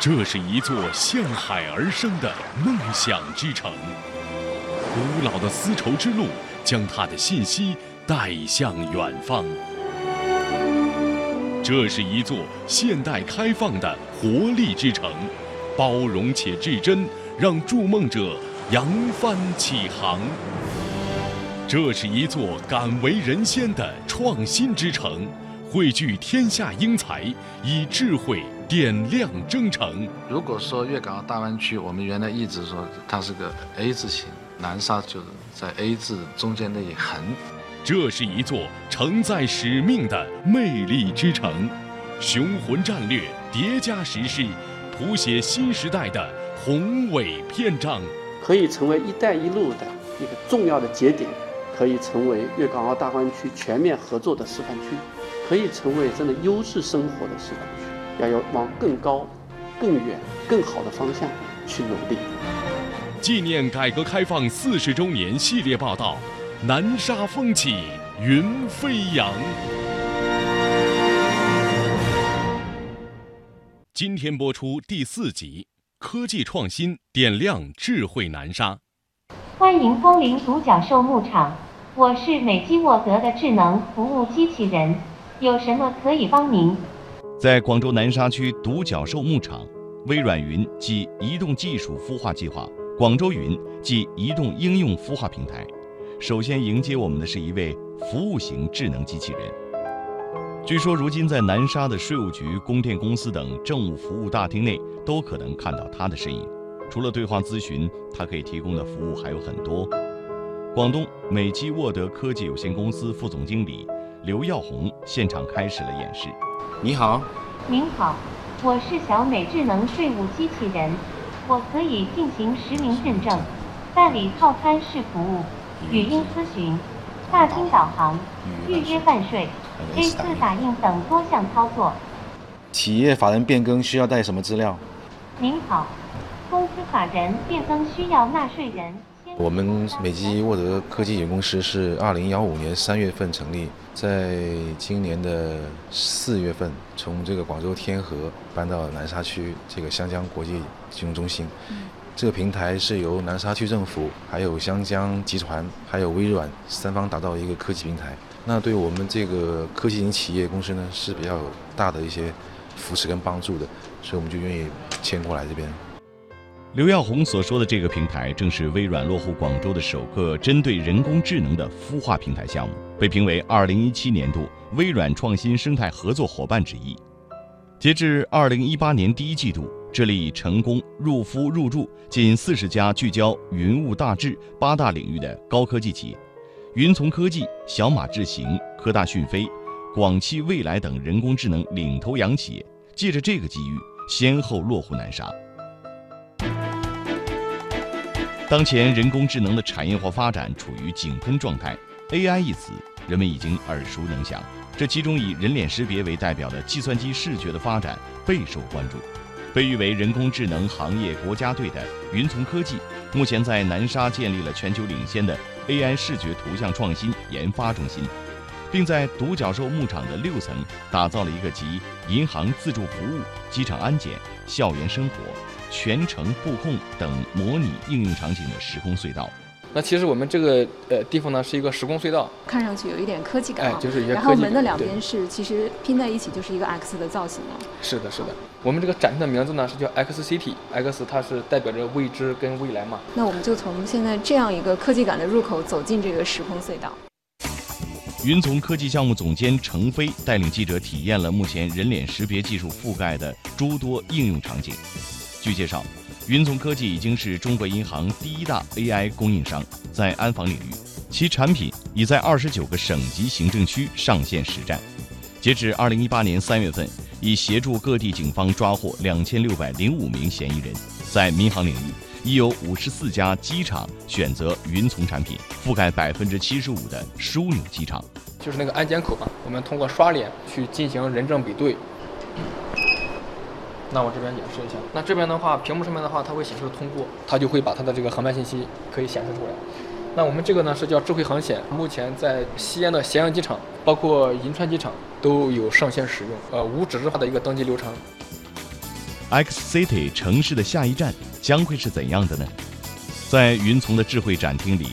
这是一座向海而生的梦想之城，古老的丝绸之路将它的信息带向远方。这是一座现代开放的活力之城，包容且至真，让筑梦者扬帆起航。这是一座敢为人先的创新之城，汇聚天下英才，以智慧点亮征程。如果说粤港澳大湾区，我们原来一直说它是个 A 字形，南沙就是在 A 字中间那一横。这是一座承载使命的魅力之城，雄浑战略叠加实施，谱写新时代的宏伟篇章。可以成为“一带一路”的一个重要的节点。可以成为粤港澳大湾区全面合作的示范区，可以成为真的优质生活的示范区，要要往更高、更远、更好的方向去努力。纪念改革开放四十周年系列报道：南沙风起云飞扬。今天播出第四集：科技创新点亮智慧南沙。欢迎光临独角兽牧场。我是美基沃德的智能服务机器人，有什么可以帮您？在广州南沙区独角兽牧场，微软云即移动技术孵化计划，广州云即移动应用孵化平台。首先迎接我们的是一位服务型智能机器人。据说如今在南沙的税务局、供电公司等政务服务大厅内都可能看到它的身影。除了对话咨询，它可以提供的服务还有很多。广东美基沃德科技有限公司副总经理刘耀红现场开始了演示。你好，您好，我是小美智能税务机器人，我可以进行实名认证、办理套餐式服务、语音咨询、大厅导航、预约办税、A4 打印等多项操作。企业法人变更需要带什么资料？您好，公司法人变更需要纳税人。我们美基沃德科技有限公司是二零幺五年三月份成立，在今年的四月份从这个广州天河搬到南沙区这个湘江国际金融中心。这个平台是由南沙区政府、还有湘江集团、还有微软三方打造一个科技平台。那对我们这个科技型企业公司呢是比较大的一些扶持跟帮助的，所以我们就愿意迁过来这边。刘耀红所说的这个平台，正是微软落户广州的首个针对人工智能的孵化平台项目，被评为2017年度微软创新生态合作伙伴之一。截至2018年第一季度，这里已成功入孵入驻近四十家聚焦云雾大智八大领域的高科技企业，云从科技、小马智行、科大讯飞、广汽未来等人工智能领头羊企业，借着这个机遇，先后落户南沙。当前人工智能的产业化发展处于井喷状态，AI 一词人们已经耳熟能详。这其中以人脸识别为代表的计算机视觉的发展备受关注。被誉为人工智能行业国家队的云从科技，目前在南沙建立了全球领先的 AI 视觉图像创新研发中心，并在独角兽牧场的六层打造了一个集银行自助服务、机场安检、校园生活。全程布控等模拟应用场景的时空隧道。那其实我们这个呃地方呢是一个时空隧道，看上去有一点科技感。哎，就是一些然后门的两边是其实拼在一起就是一个 X 的造型了。是的，是的。我们这个展厅的名字呢是叫 X City，X 它是代表着未知跟未来嘛。那我们就从现在这样一个科技感的入口走进这个时空隧道。云从科技项目总监程飞带领记者体验了目前人脸识别技术覆盖的诸多应用场景。据介绍，云从科技已经是中国银行第一大 AI 供应商，在安防领域，其产品已在二十九个省级行政区上线实战。截至二零一八年三月份，已协助各地警方抓获两千六百零五名嫌疑人。在民航领域，已有五十四家机场选择云从产品，覆盖百分之七十五的枢纽机场。就是那个安检口嘛，我们通过刷脸去进行人证比对。那我这边演示一下。那这边的话，屏幕上面的话，它会显示通过，它就会把它的这个航班信息可以显示出来。那我们这个呢是叫智慧航险，目前在西安的咸阳机场，包括银川机场都有上线使用，呃，无纸质化的一个登机流程。X City 城市的下一站将会是怎样的呢？在云从的智慧展厅里，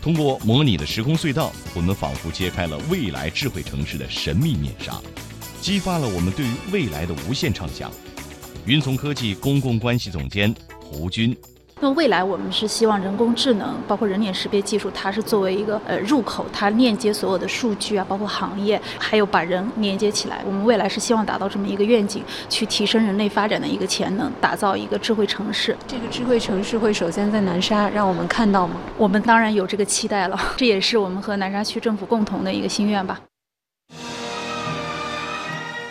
通过模拟的时空隧道，我们仿佛揭开了未来智慧城市的神秘面纱，激发了我们对于未来的无限畅想。云从科技公共关系总监胡军。那未来我们是希望人工智能，包括人脸识别技术，它是作为一个呃入口，它链接所有的数据啊，包括行业，还有把人连接起来。我们未来是希望达到这么一个愿景，去提升人类发展的一个潜能，打造一个智慧城市。这个智慧城市会首先在南沙让我们看到吗？我们当然有这个期待了，这也是我们和南沙区政府共同的一个心愿吧。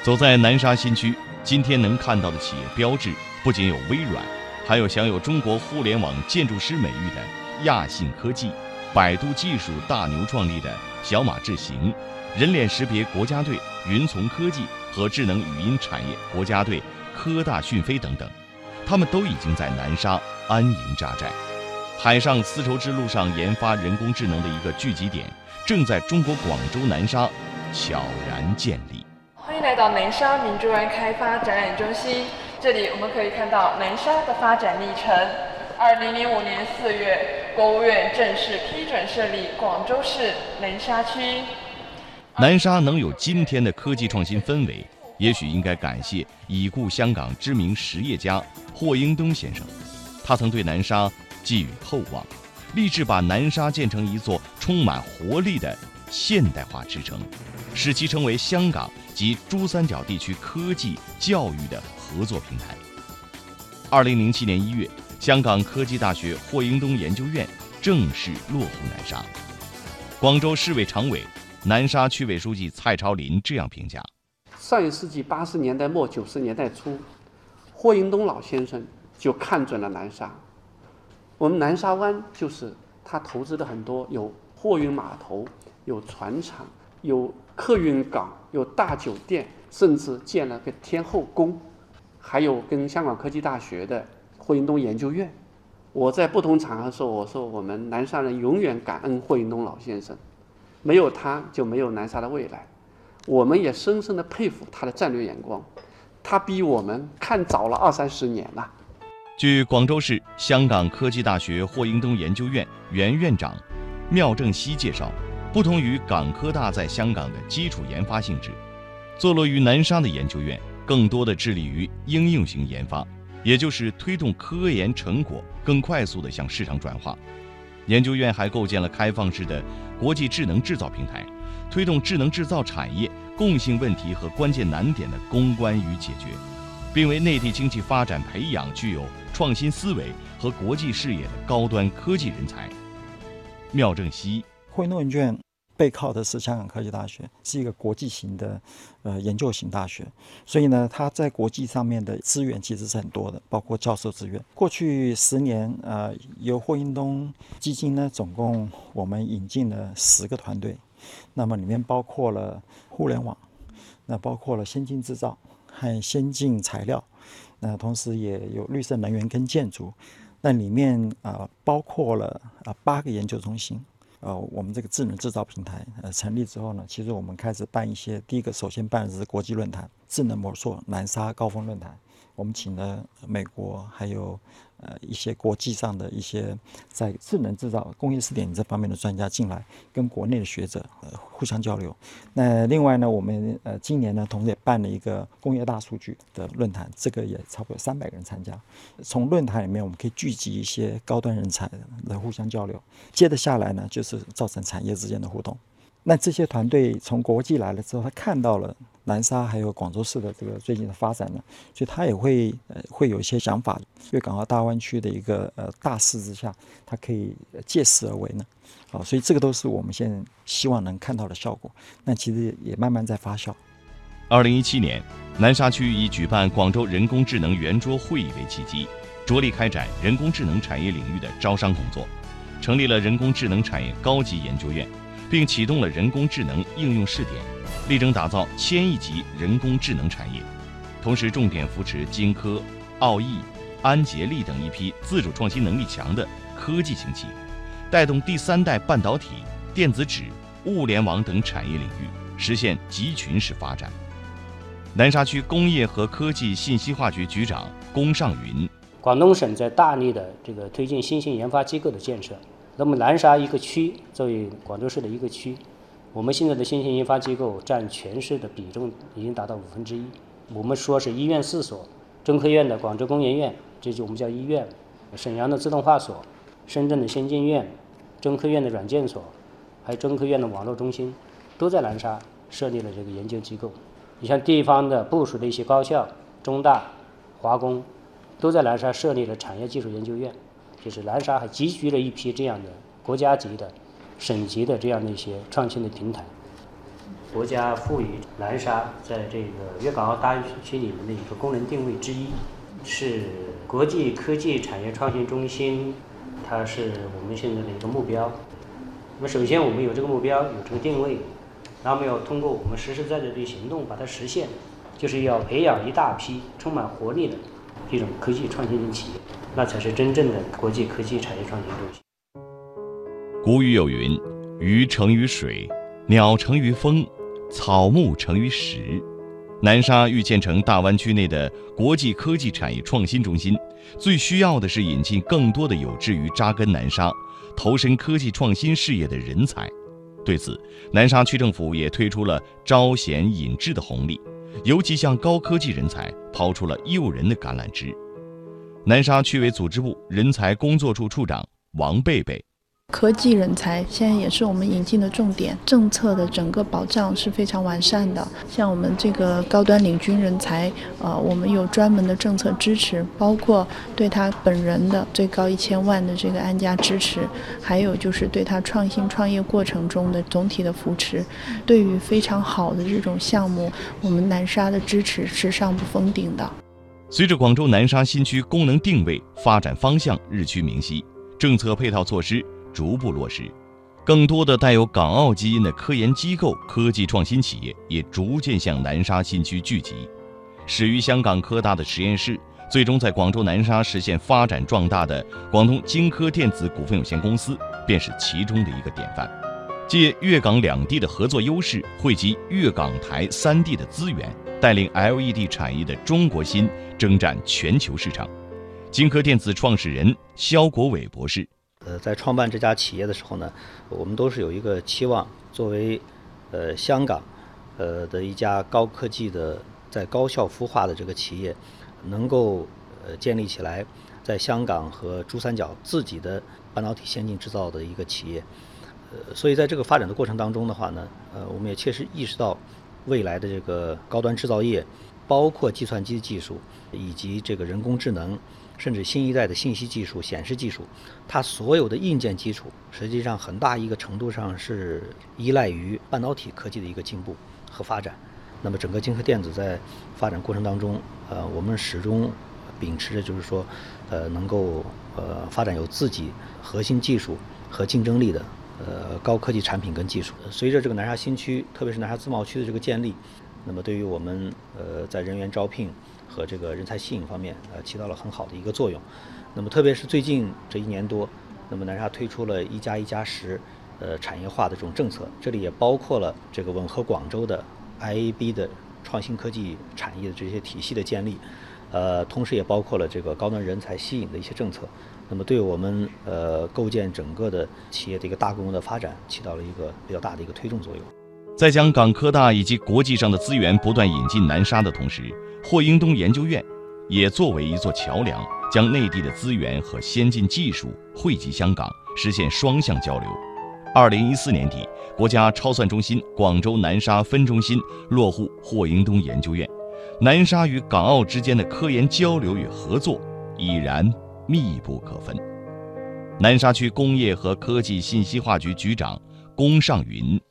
走在南沙新区，今天能看到的企业标志不仅有微软。还有享有中国互联网建筑师美誉的亚信科技，百度技术大牛创立的小马智行，人脸识别国家队云从科技和智能语音产业国家队科大讯飞等等，他们都已经在南沙安营扎寨。海上丝绸之路上研发人工智能的一个聚集点，正在中国广州南沙悄然建立。欢迎来到南沙明珠湾开发展览中心。这里我们可以看到南沙的发展历程。二零零五年四月，国务院正式批准设立广州市南沙区。南沙能有今天的科技创新氛围，也许应该感谢已故香港知名实业家霍英东先生。他曾对南沙寄予厚望，立志把南沙建成一座充满活力的现代化之城，使其成为香港及珠三角地区科技教育的。合作平台。二零零七年一月，香港科技大学霍英东研究院正式落户南沙。广州市委常委、南沙区委书记蔡超林这样评价：上一世纪八十年代末九十年代初，霍英东老先生就看准了南沙。我们南沙湾就是他投资的很多，有货运码头，有船厂，有客运港，有大酒店，甚至建了个天后宫。还有跟香港科技大学的霍英东研究院，我在不同场合说，我说我们南沙人永远感恩霍英东老先生，没有他就没有南沙的未来。我们也深深的佩服他的战略眼光，他比我们看早了二三十年了。据广州市香港科技大学霍英东研究院原院长缪正熙介绍，不同于港科大在香港的基础研发性质，坐落于南沙的研究院。更多的致力于应用型研发，也就是推动科研成果更快速地向市场转化。研究院还构建了开放式的国际智能制造平台，推动智能制造产业共性问题和关键难点的攻关与解决，并为内地经济发展培养具有创新思维和国际视野的高端科技人才。妙正熙，汇诺研究院。背靠的是香港科技大学，是一个国际型的呃研究型大学，所以呢，它在国际上面的资源其实是很多的，包括教授资源。过去十年，呃，由霍英东基金呢，总共我们引进了十个团队，那么里面包括了互联网，那包括了先进制造和先进材料，那同时也有绿色能源跟建筑，那里面啊包括了啊八个研究中心。呃，我们这个智能制造平台呃成立之后呢，其实我们开始办一些，第一个首先办的是国际论坛，智能模塑南沙高峰论坛，我们请了美国还有。呃，一些国际上的一些在智能制造、工业四点这方面的专家进来，跟国内的学者呃互相交流。那另外呢，我们呃今年呢，同时也办了一个工业大数据的论坛，这个也差不多三百个人参加。从论坛里面，我们可以聚集一些高端人才来互相交流。接着下来呢，就是造成产业之间的互动。那这些团队从国际来了之后，他看到了。南沙还有广州市的这个最近的发展呢，所以他也会呃会有一些想法，粤港澳大湾区的一个呃大势之下，他可以借势而为呢，啊，所以这个都是我们现在希望能看到的效果。那其实也慢慢在发酵。二零一七年，南沙区以举办广州人工智能圆桌会议为契机，着力开展人工智能产业领域的招商工作，成立了人工智能产业高级研究院，并启动了人工智能应用试点。力争打造千亿级人工智能产业，同时重点扶持金科、奥义、安捷力等一批自主创新能力强的科技型企业，带动第三代半导体、电子纸、物联网等产业领域实现集群式发展。南沙区工业和科技信息化局局长龚尚云。广东省在大力的这个推进新型研发机构的建设。那么南沙一个区作为广州市的一个区，我们现在的新型研发机构占全市的比重已经达到五分之一。我们说是医院四所，中科院的广州工研院，这就我们叫医院；沈阳的自动化所，深圳的先进院，中科院的软件所，还有中科院的网络中心，都在南沙设立了这个研究机构。你像地方的部署的一些高校，中大、华工，都在南沙设立了产业技术研究院。就是南沙还集聚了一批这样的国家级的、省级的这样的一些创新的平台。国家赋予南沙在这个粤港澳大湾区里面的一个功能定位之一，是国际科技产业创新中心，它是我们现在的一个目标。那么首先我们有这个目标，有这个定位，那么要通过我们实实在在的行动把它实现，就是要培养一大批充满活力的这种科技创新型企业。那才是真正的国际科技产业创新中心。古语有云：“鱼成于水，鸟成于风，草木成于石。”南沙欲建成大湾区内的国际科技产业创新中心，最需要的是引进更多的有志于扎根南沙、投身科技创新事业的人才。对此，南沙区政府也推出了招贤引智的红利，尤其向高科技人才抛出了诱人的橄榄枝。南沙区委组织部人才工作处处长王贝贝。科技人才现在也是我们引进的重点，政策的整个保障是非常完善的。像我们这个高端领军人才，呃，我们有专门的政策支持，包括对他本人的最高一千万的这个安家支持，还有就是对他创新创业过程中的总体的扶持。对于非常好的这种项目，我们南沙的支持是上不封顶的。随着广州南沙新区功能定位发展方向日趋明晰，政策配套措施逐步落实，更多的带有港澳基因的科研机构、科技创新企业也逐渐向南沙新区聚集。始于香港科大的实验室，最终在广州南沙实现发展壮大的广东晶科电子股份有限公司，便是其中的一个典范。借粤港两地的合作优势，汇集粤港台三地的资源，带领 LED 产业的中国芯。征战全球市场，晶科电子创始人肖国伟博士，呃，在创办这家企业的时候呢，我们都是有一个期望，作为呃香港呃的一家高科技的在高校孵化的这个企业，能够呃建立起来在香港和珠三角自己的半导体先进制造的一个企业，呃，所以在这个发展的过程当中的话呢，呃，我们也切实意识到未来的这个高端制造业。包括计算机技术，以及这个人工智能，甚至新一代的信息技术、显示技术，它所有的硬件基础，实际上很大一个程度上是依赖于半导体科技的一个进步和发展。那么，整个晶科电子在发展过程当中，呃，我们始终秉持着就是说，呃，能够呃发展有自己核心技术和竞争力的呃高科技产品跟技术。随着这个南沙新区，特别是南沙自贸区的这个建立。那么对于我们呃在人员招聘和这个人才吸引方面呃起到了很好的一个作用。那么特别是最近这一年多，那么南沙推出了一加一加十呃产业化的这种政策，这里也包括了这个吻合广州的 IAB 的创新科技产业的这些体系的建立，呃同时也包括了这个高端人才吸引的一些政策。那么对我们呃构建整个的企业的一个大规模的发展起到了一个比较大的一个推动作用。在将港科大以及国际上的资源不断引进南沙的同时，霍英东研究院也作为一座桥梁，将内地的资源和先进技术汇集香港，实现双向交流。二零一四年底，国家超算中心广州南沙分中心落户霍英东研究院，南沙与港澳之间的科研交流与合作已然密不可分。南沙区工业和科技信息化局局长龚尚云。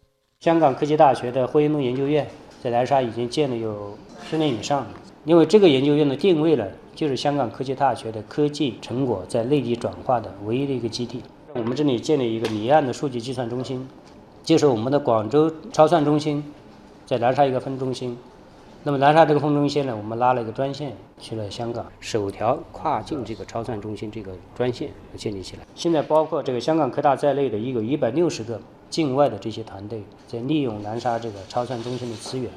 香港科技大学的霍英东研究院在南沙已经建了有十年以上了，因为这个研究院的定位呢，就是香港科技大学的科技成果在内地转化的唯一的一个基地。我们这里建立一个离岸的数据计算中心，就是我们的广州超算中心在南沙一个分中心。那么南沙这个分中心呢，我们拉了一个专线去了香港，首条跨境这个超算中心这个专线建立起来。现在包括这个香港科大在内的一有一百六十个。境外的这些团队在利用南沙这个超算中心的资源。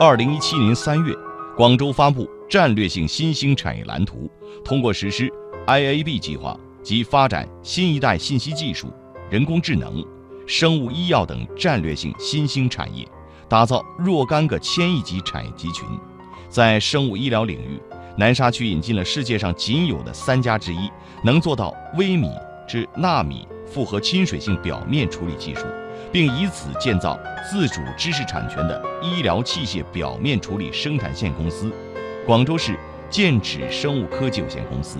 二零一七年三月，广州发布战略性新兴产业蓝图，通过实施 IAB 计划及发展新一代信息技术、人工智能、生物医药等战略性新兴产业，打造若干个千亿级产业集群。在生物医疗领域，南沙区引进了世界上仅有的三家之一，能做到微米至纳米复合亲水性表面处理技术。并以此建造自主知识产权的医疗器械表面处理生产线公司——广州市剑齿生物科技有限公司。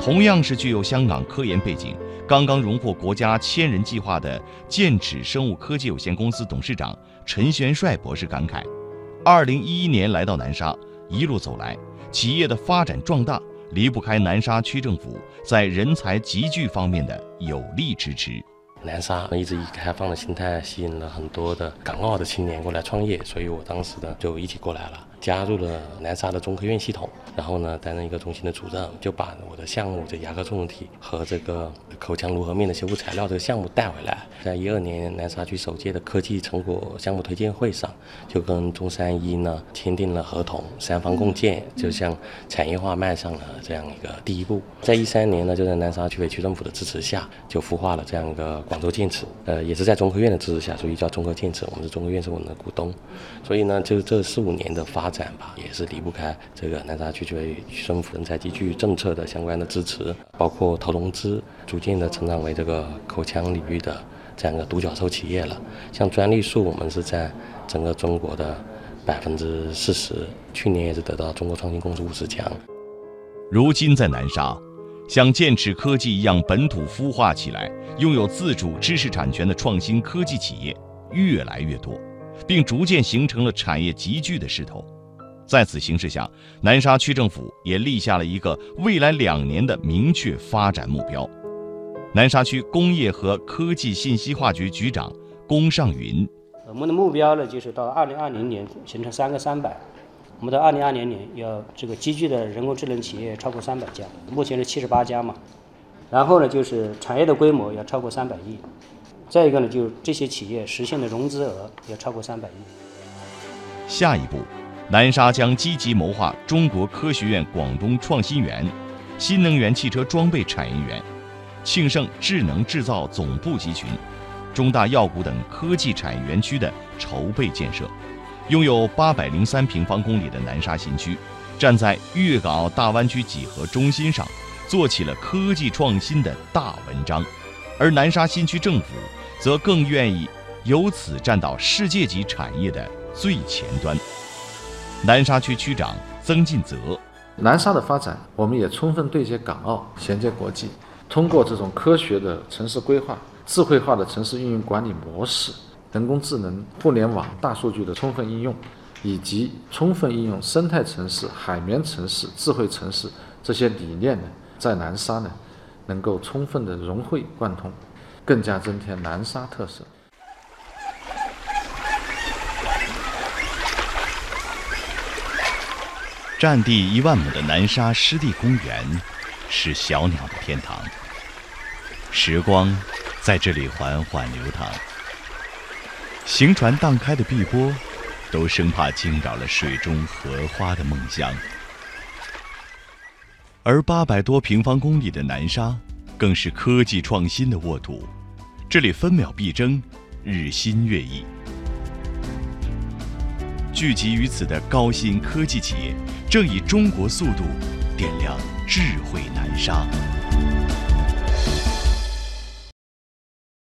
同样是具有香港科研背景、刚刚荣获国家千人计划的剑齿生物科技有限公司董事长陈玄帅博士感慨：“二零一一年来到南沙，一路走来，企业的发展壮大离不开南沙区政府在人才集聚方面的有力支持。”南沙一直以开放的心态吸引了很多的港澳的青年过来创业，所以我当时呢就一起过来了。加入了南沙的中科院系统，然后呢担任一个中心的主任，就把我的项目这牙科重体和这个口腔颅颌面的修复材料这个项目带回来。在一二年南沙区首届的科技成果项目推荐会上，就跟中山医呢签订了合同，三方共建，就向产业化迈上了这样一个第一步。在一三年呢，就在南沙区委区政府的支持下，就孵化了这样一个广州建齿，呃，也是在中科院的支持下，所以叫中科建齿。我们是中科院是我们的股东，所以呢，就这四五年的发。展吧，也是离不开这个南沙区区委政府人才集聚政策的相关的支持，包括投融资，逐渐的成长为这个口腔领域的这样一个独角兽企业了。像专利数，我们是在整个中国的百分之四十，去年也是得到中国创新公司五十强。如今在南沙，像剑齿科技一样本土孵化起来、拥有自主知识产权的创新科技企业越来越多，并逐渐形成了产业集聚的势头。在此形势下，南沙区政府也立下了一个未来两年的明确发展目标。南沙区工业和科技信息化局局长龚尚云：“我们的目标呢，就是到二零二零年形成三个三百。我们到二零二零年要这个集聚的人工智能企业超过三百家，目前是七十八家嘛。然后呢，就是产业的规模要超过三百亿。再一个呢，就是这些企业实现的融资额要超过三百亿。下一步。”南沙将积极谋划中国科学院广东创新园、新能源汽车装备产业园、庆盛智能制造总部集群、中大药谷等科技产业园区的筹备建设。拥有八百零三平方公里的南沙新区，站在粤港澳大湾区几何中心上，做起了科技创新的大文章。而南沙新区政府则更愿意由此站到世界级产业的最前端。南沙区区长曾进泽，南沙的发展，我们也充分对接港澳，衔接国际。通过这种科学的城市规划、智慧化的城市运营管理模式、人工智能、互联网、大数据的充分应用，以及充分应用生态城市、海绵城市、智慧城市这些理念呢，在南沙呢，能够充分的融会贯通，更加增添南沙特色。占地一万亩的南沙湿地公园，是小鸟的天堂。时光在这里缓缓流淌，行船荡开的碧波，都生怕惊扰了水中荷花的梦乡。而八百多平方公里的南沙，更是科技创新的沃土，这里分秒必争，日新月异。聚集于此的高新科技企业，正以中国速度点亮智慧南沙。